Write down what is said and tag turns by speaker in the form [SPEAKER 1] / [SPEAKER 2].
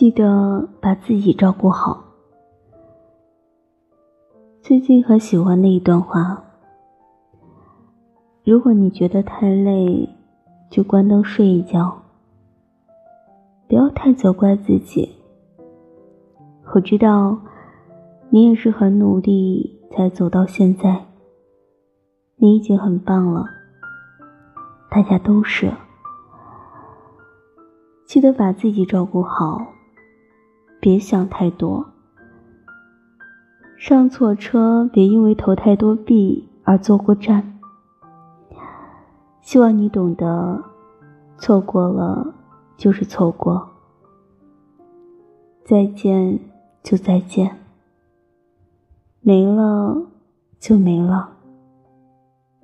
[SPEAKER 1] 记得把自己照顾好。最近很喜欢的一段话：如果你觉得太累，就关灯睡一觉，不要太责怪自己。我知道你也是很努力才走到现在，你已经很棒了。大家都是，记得把自己照顾好。别想太多，上错车别因为投太多币而坐过站。希望你懂得，错过了就是错过，再见就再见，没了就没了。